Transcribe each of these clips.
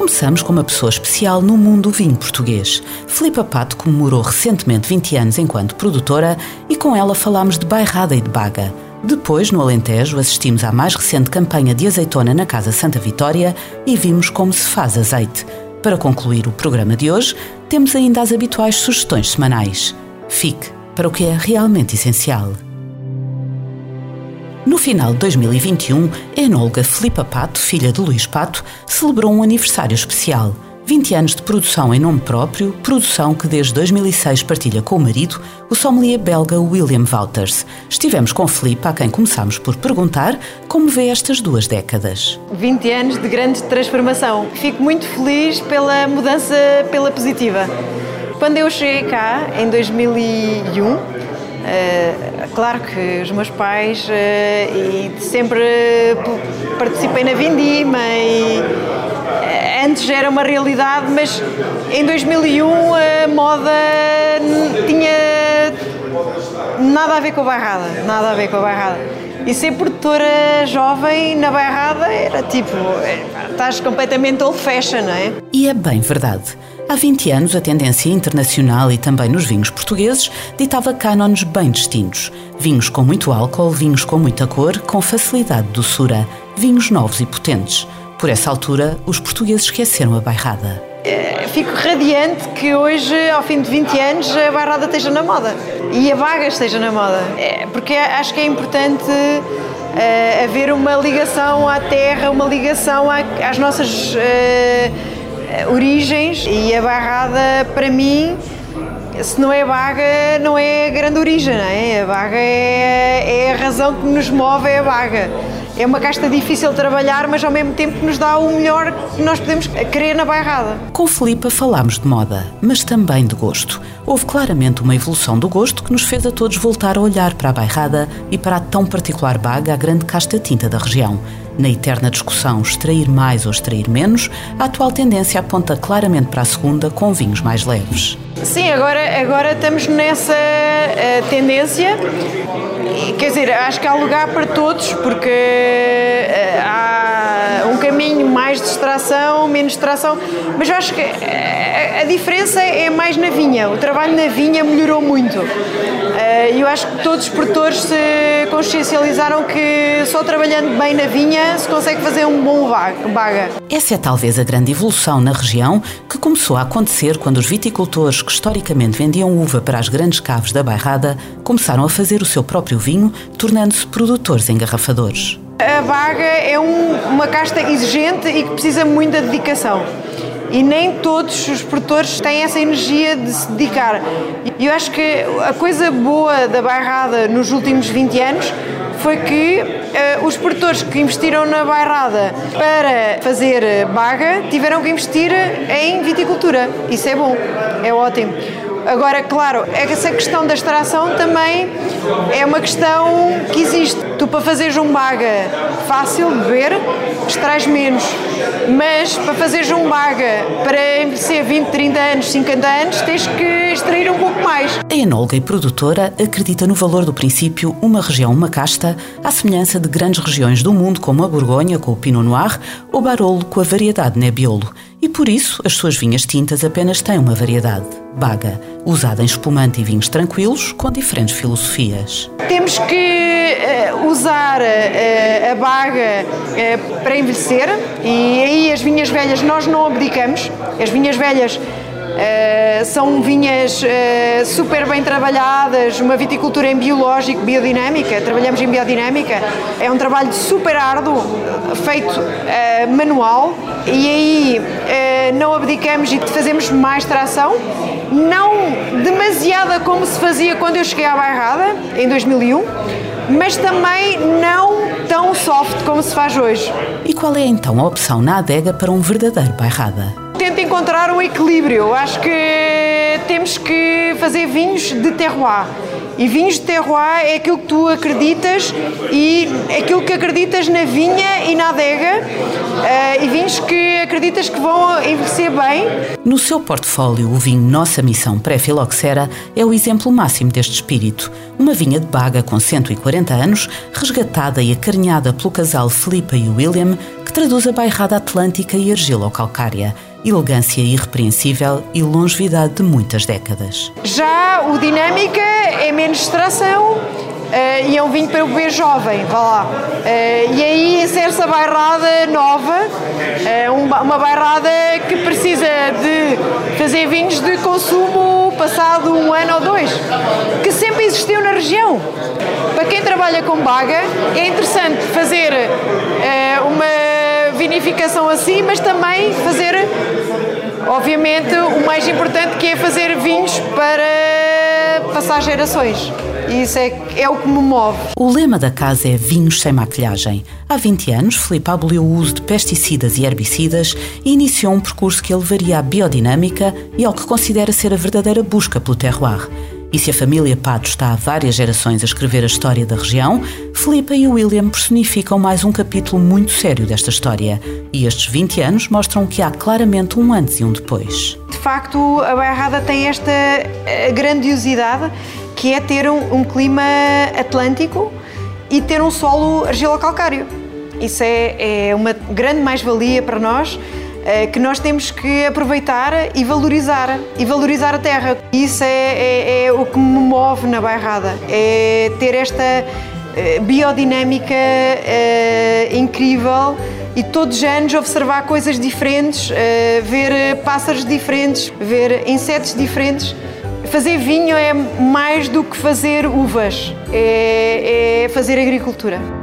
Começamos com uma pessoa especial no mundo do vinho português. Filipa Pato comemorou recentemente 20 anos enquanto produtora e com ela falámos de bairrada e de baga. Depois, no Alentejo, assistimos à mais recente campanha de azeitona na Casa Santa Vitória e vimos como se faz azeite. Para concluir o programa de hoje, temos ainda as habituais sugestões semanais. Fique para o que é realmente essencial. Final de 2021, a enóloga Filipa Pato, filha de Luís Pato, celebrou um aniversário especial. 20 anos de produção em nome próprio, produção que desde 2006 partilha com o marido, o sommelier belga William Wouters. Estivemos com Filipa, a quem começámos por perguntar como vê estas duas décadas. 20 anos de grande transformação. Fico muito feliz pela mudança pela positiva. Quando eu cheguei cá, em 2001, Uh, claro que os meus pais uh, e sempre participei na Vindima e uh, antes era uma realidade, mas em 2001 a moda tinha nada a ver com a bairrada, nada a ver com a bairrada. E ser produtora jovem na bairrada era tipo, estás completamente old fashion, não é? E é bem verdade. Há 20 anos, a tendência internacional e também nos vinhos portugueses ditava cânones bem distintos. Vinhos com muito álcool, vinhos com muita cor, com facilidade de doçura, vinhos novos e potentes. Por essa altura, os portugueses esqueceram a bairrada. É, fico radiante que hoje, ao fim de 20 anos, a bairrada esteja na moda e a vaga esteja na moda. É, porque acho que é importante uh, haver uma ligação à terra, uma ligação às nossas. Uh, eh, origens e a barrada, para mim, se não é baga, não é a grande origem, não é? A baga é, é a razão que nos move, é a baga. É uma casta difícil de trabalhar, mas ao mesmo tempo nos dá o melhor que nós podemos querer na bairrada. Com Filipa falámos de moda, mas também de gosto. Houve claramente uma evolução do gosto que nos fez a todos voltar a olhar para a bairrada e para a tão particular baga, a grande casta tinta da região. Na eterna discussão extrair mais ou extrair menos, a atual tendência aponta claramente para a segunda, com vinhos mais leves. Sim, agora, agora estamos nessa uh, tendência. Quer dizer, acho que há lugar para todos, porque uh, há caminho mais de extração, menos extração, mas eu acho que a, eh, a diferença é mais na vinha. O trabalho na vinha melhorou muito. E eu acho que todos os produtores se consciencializaram que só trabalhando bem na vinha se consegue fazer um bom baga. Essa é talvez a grande evolução na região que começou a acontecer quando os viticultores que historicamente vendiam uva para as grandes caves da bairrada começaram a fazer o seu próprio vinho, tornando-se produtores engarrafadores. A baga é um, uma casta exigente e que precisa muito de dedicação e nem todos os produtores têm essa energia de se dedicar. E eu acho que a coisa boa da bairrada nos últimos 20 anos foi que uh, os produtores que investiram na bairrada para fazer baga tiveram que investir em viticultura. Isso é bom, é ótimo. Agora, claro, essa questão da extração também é uma questão que existe. Tu, para fazeres um baga fácil de beber, extrais menos. Mas para fazeres um baga para envelhecer 20, 30 anos, 50 anos, tens que extrair enóloga e produtora acredita no valor do princípio uma região, uma casta, à semelhança de grandes regiões do mundo como a Borgonha com o Pinot Noir ou Barolo com a variedade Nebbiolo. E por isso as suas vinhas tintas apenas têm uma variedade, baga, usada em espumante e vinhos tranquilos com diferentes filosofias. Temos que uh, usar uh, a baga uh, para envelhecer e aí as vinhas velhas nós não abdicamos. As vinhas velhas Uh, são vinhas uh, super bem trabalhadas, uma viticultura em biológico, biodinâmica, trabalhamos em biodinâmica, é um trabalho super árduo, feito uh, manual e aí não abdicamos e fazemos mais tração, não demasiada como se fazia quando eu cheguei à Bairrada, em 2001, mas também não tão soft como se faz hoje. E qual é então a opção na adega para um verdadeiro Bairrada? tento encontrar um equilíbrio. Acho que temos que fazer vinhos de terroir. E vinhos de terroir é aquilo que tu acreditas e aquilo que acreditas na vinha e na adega uh, e vinhos que acreditas que vão envelhecer bem. No seu portfólio, o vinho Nossa Missão Pré-Filoxera é o exemplo máximo deste espírito. Uma vinha de baga com 140 anos, resgatada e acarinhada pelo casal Filipa e William, que traduz a bairrada atlântica e argilo-calcária elegância irrepreensível e longevidade de muitas décadas. Já o Dinâmica é menos extração uh, e é um vinho para o beber jovem, vá lá. Uh, e aí insere-se a bairrada nova, uh, uma, uma bairrada que precisa de fazer vinhos de consumo passado um ano ou dois, que sempre existiu na região. Para quem trabalha com baga, é interessante fazer vinificação assim, mas também fazer, obviamente, o mais importante que é fazer vinhos para passar gerações. Isso é, é o que me move. O lema da casa é Vinhos sem maquilhagem. Há 20 anos, Filipe aboliu o uso de pesticidas e herbicidas e iniciou um percurso que elevaria à biodinâmica e ao que considera ser a verdadeira busca pelo terroir. E se a família Pato está há várias gerações a escrever a história da região, Filipa e William personificam mais um capítulo muito sério desta história. E estes 20 anos mostram que há claramente um antes e um depois. De facto, a Bairrada tem esta eh, grandiosidade que é ter um, um clima atlântico e ter um solo argilocalcário. Isso é, é uma grande mais-valia para nós que nós temos que aproveitar e valorizar e valorizar a terra. Isso é, é, é o que me move na bairrada, é ter esta eh, biodinâmica é, incrível e todos os anos observar coisas diferentes, ver pássaros diferentes, ver insetos diferentes. Fazer vinho é mais do que fazer uvas, é, é fazer agricultura.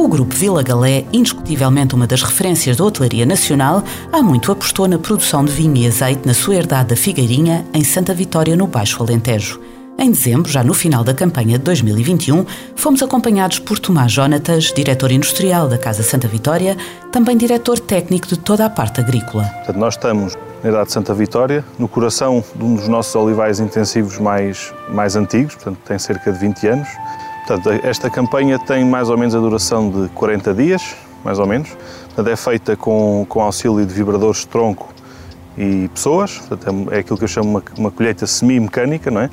O Grupo Vila Galé, indiscutivelmente uma das referências da hotelaria nacional, há muito apostou na produção de vinho e azeite na sua herdade da Figueirinha, em Santa Vitória, no Baixo Alentejo. Em dezembro, já no final da campanha de 2021, fomos acompanhados por Tomás Jonatas, diretor industrial da Casa Santa Vitória, também diretor técnico de toda a parte agrícola. Portanto, nós estamos na herdade de Santa Vitória, no coração de um dos nossos olivais intensivos mais, mais antigos, portanto tem cerca de 20 anos, Portanto, esta campanha tem mais ou menos a duração de 40 dias, mais ou menos. Portanto, é feita com, com auxílio de vibradores de tronco e pessoas. Portanto, é, é aquilo que eu chamo uma, uma colheita semi-mecânica, não é?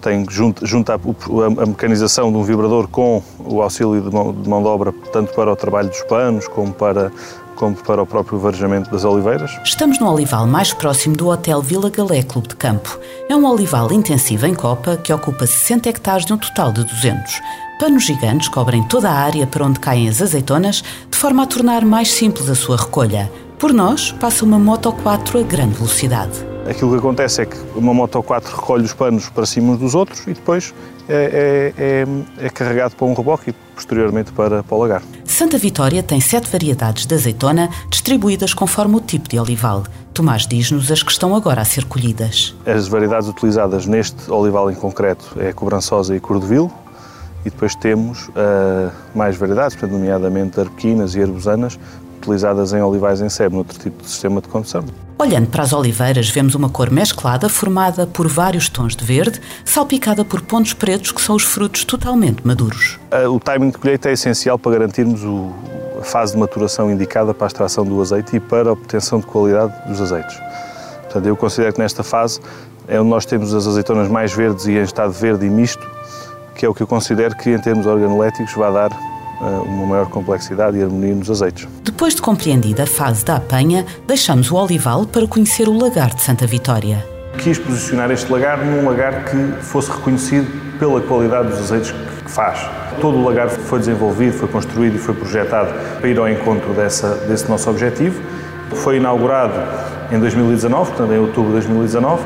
Tem junto, junto a, a, mecanização de um vibrador com o auxílio de mão, de mão de obra, tanto para o trabalho dos panos como para como para o próprio varejamento das oliveiras. Estamos no olival mais próximo do Hotel Vila Galé Clube de Campo. É um olival intensivo em copa que ocupa 60 hectares de um total de 200. Panos gigantes cobrem toda a área para onde caem as azeitonas, de forma a tornar mais simples a sua recolha. Por nós, passa uma Moto 4 a grande velocidade. Aquilo que acontece é que uma Moto 4 recolhe os panos para cima uns dos outros e depois é, é, é, é carregado para um reboque e posteriormente para, para o lagar. Santa Vitória tem sete variedades de azeitona distribuídas conforme o tipo de olival. Tomás diz-nos as que estão agora a ser colhidas. As variedades utilizadas neste olival em concreto é a cobrançosa e cordovil, e depois temos uh, mais variedades, portanto, nomeadamente arbequinas e arbusanas, utilizadas em olivais em sebo, noutro tipo de sistema de condução. Olhando para as oliveiras, vemos uma cor mesclada formada por vários tons de verde, salpicada por pontos pretos que são os frutos totalmente maduros. O timing de colheita é essencial para garantirmos o, a fase de maturação indicada para a extração do azeite e para a obtenção de qualidade dos azeites. Portanto, eu considero que nesta fase é onde nós temos as azeitonas mais verdes e em estado verde e misto, que é o que eu considero que em termos organoléticos vai dar uma maior complexidade e harmonia nos azeites. Depois de compreendida a fase da apanha, deixamos o olival para conhecer o lagar de Santa Vitória. Quis posicionar este lagar num lagar que fosse reconhecido pela qualidade dos azeites que faz. Todo o lagar foi desenvolvido, foi construído e foi projetado para ir ao encontro dessa, desse nosso objetivo. Foi inaugurado em 2019, portanto em outubro de 2019,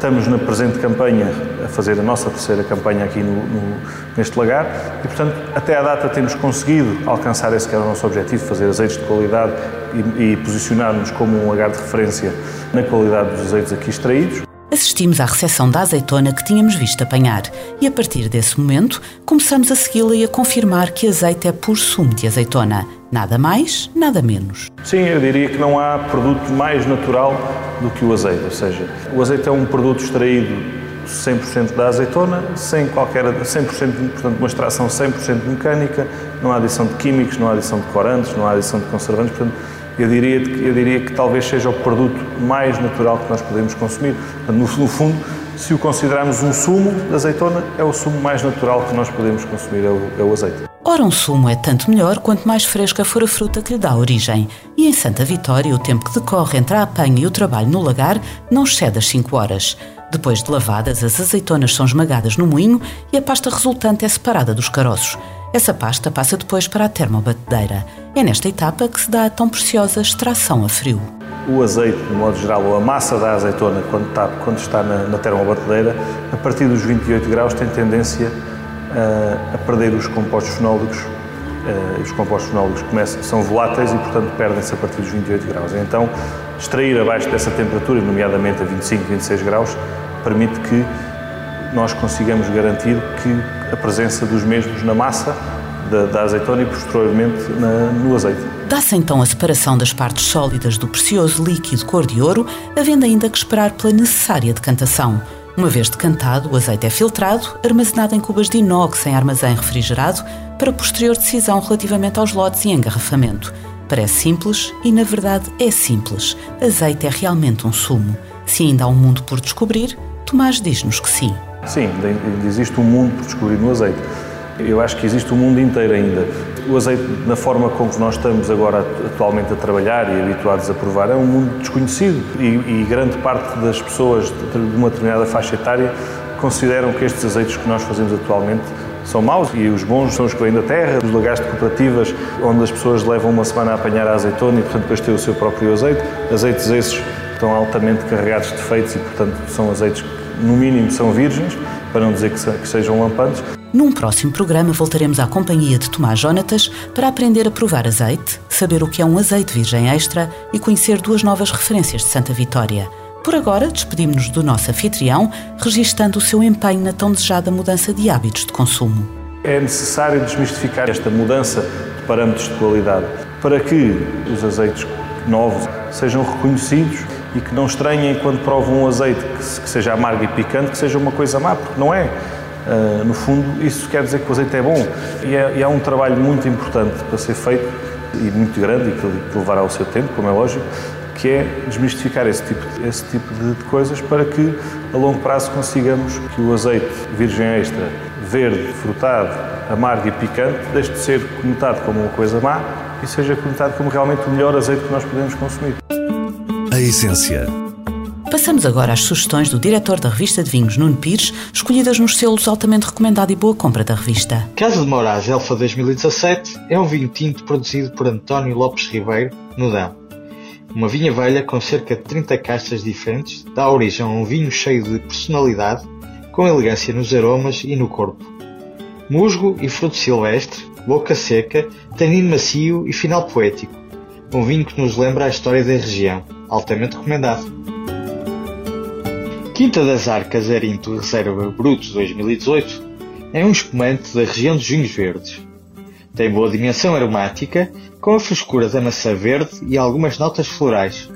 Estamos na presente campanha a fazer a nossa terceira campanha aqui no, no, neste lagar e, portanto, até à data temos conseguido alcançar esse que era o nosso objetivo, fazer azeites de qualidade e, e posicionar-nos como um lagar de referência na qualidade dos azeites aqui extraídos. Assistimos à recepção da azeitona que tínhamos visto apanhar e, a partir desse momento, começamos a segui-la e a confirmar que azeite é puro sumo de azeitona. Nada mais, nada menos. Sim, eu diria que não há produto mais natural do que o azeite. Ou seja, o azeite é um produto extraído 100% da azeitona, sem qualquer 100%, portanto, uma extração 100% mecânica, não há adição de químicos, não há adição de corantes, não há adição de conservantes, portanto, eu diria, eu diria que talvez seja o produto mais natural que nós podemos consumir. No, no fundo, se o considerarmos um sumo de azeitona, é o sumo mais natural que nós podemos consumir, é o, é o azeite. Ora, um sumo é tanto melhor quanto mais fresca for a fruta que lhe dá origem. E em Santa Vitória, o tempo que decorre entre a apanha e o trabalho no lagar não excede as 5 horas. Depois de lavadas, as azeitonas são esmagadas no moinho e a pasta resultante é separada dos caroços. Essa pasta passa depois para a termobatedeira. É nesta etapa que se dá a tão preciosa extração a frio. O azeite, de modo geral, ou a massa da azeitona, quando está, quando está na, na termobatedeira, a partir dos 28 graus tem tendência a, a perder os compostos fenólicos. Uh, os compostos fenólicos começam, são voláteis e, portanto, perdem-se a partir dos 28 graus. Então, extrair abaixo dessa temperatura, nomeadamente a 25, 26 graus, permite que nós consigamos garantir que a presença dos mesmos na massa da, da azeitona e posteriormente na, no azeite. Dá-se então a separação das partes sólidas do precioso líquido cor de ouro, havendo ainda que esperar pela necessária decantação. Uma vez decantado, o azeite é filtrado, armazenado em cubas de inox em armazém refrigerado, para posterior decisão relativamente aos lotes e engarrafamento. Parece simples e, na verdade, é simples. Azeite é realmente um sumo. Se ainda há um mundo por descobrir, Tomás diz-nos que sim. Sim, existe um mundo por descobrir no azeite. Eu acho que existe o mundo inteiro ainda. O azeite, na forma como nós estamos agora atualmente a trabalhar e habituados a provar, é um mundo desconhecido e, e grande parte das pessoas de uma determinada faixa etária consideram que estes azeites que nós fazemos atualmente são maus e os bons são os que vêm da terra, os lagares de cooperativas, onde as pessoas levam uma semana a apanhar a azeitona e, portanto, depois têm o seu próprio azeite. Azeites esses estão altamente carregados de defeitos e, portanto, são azeites que no mínimo são virgens, para não dizer que sejam lampantes. Num próximo programa voltaremos à companhia de Tomás Jonatas para aprender a provar azeite, saber o que é um azeite virgem extra e conhecer duas novas referências de Santa Vitória. Por agora, despedimos-nos do nosso anfitrião, registando o seu empenho na tão desejada mudança de hábitos de consumo. É necessário desmistificar esta mudança de parâmetros de qualidade para que os azeites novos sejam reconhecidos e que não estranhem quando provam um azeite que, seja amargo e picante, que seja uma coisa má, porque não é. Uh, no fundo, isso quer dizer que o azeite é bom. E é, e é um trabalho muito importante para ser feito e muito grande e que, que levará o seu tempo, como é lógico, que é desmistificar esse tipo, esse tipo de, de, coisas para que a longo prazo consigamos que o azeite virgem extra, verde, frutado, amargo e picante, deixe de ser conotado como uma coisa má e seja conotado como realmente o melhor azeite que nós podemos consumir. A essência. Passamos agora às sugestões do diretor da revista de vinhos, Nuno Pires, escolhidas nos selos altamente recomendado e boa compra da revista. Casa de Moraes Elfa 2017 é um vinho tinto produzido por António Lopes Ribeiro, no Dão. Uma vinha velha com cerca de 30 castas diferentes dá origem a um vinho cheio de personalidade, com elegância nos aromas e no corpo. Musgo e fruto silvestre, boca seca, tanino macio e final poético. Um vinho que nos lembra a história da região altamente recomendado. Quinta das Arcas Erinto Reserva Bruto 2018 é um espumante da região dos vinhos verdes. Tem boa dimensão aromática, com a frescura da maçã verde e algumas notas florais.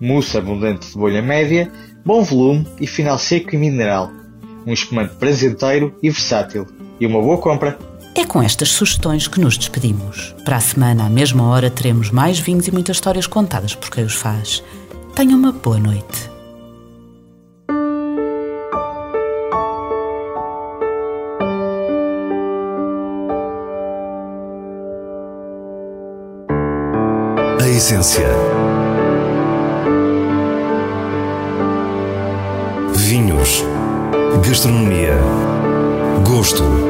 Mousse abundante de bolha média, bom volume e final seco e mineral. Um espumante presenteiro e versátil. E uma boa compra! É com estas sugestões que nos despedimos. Para a semana, à mesma hora, teremos mais vinhos e muitas histórias contadas por quem os faz. Tenha uma boa noite. A essência. Vinhos. Gastronomia. Gosto.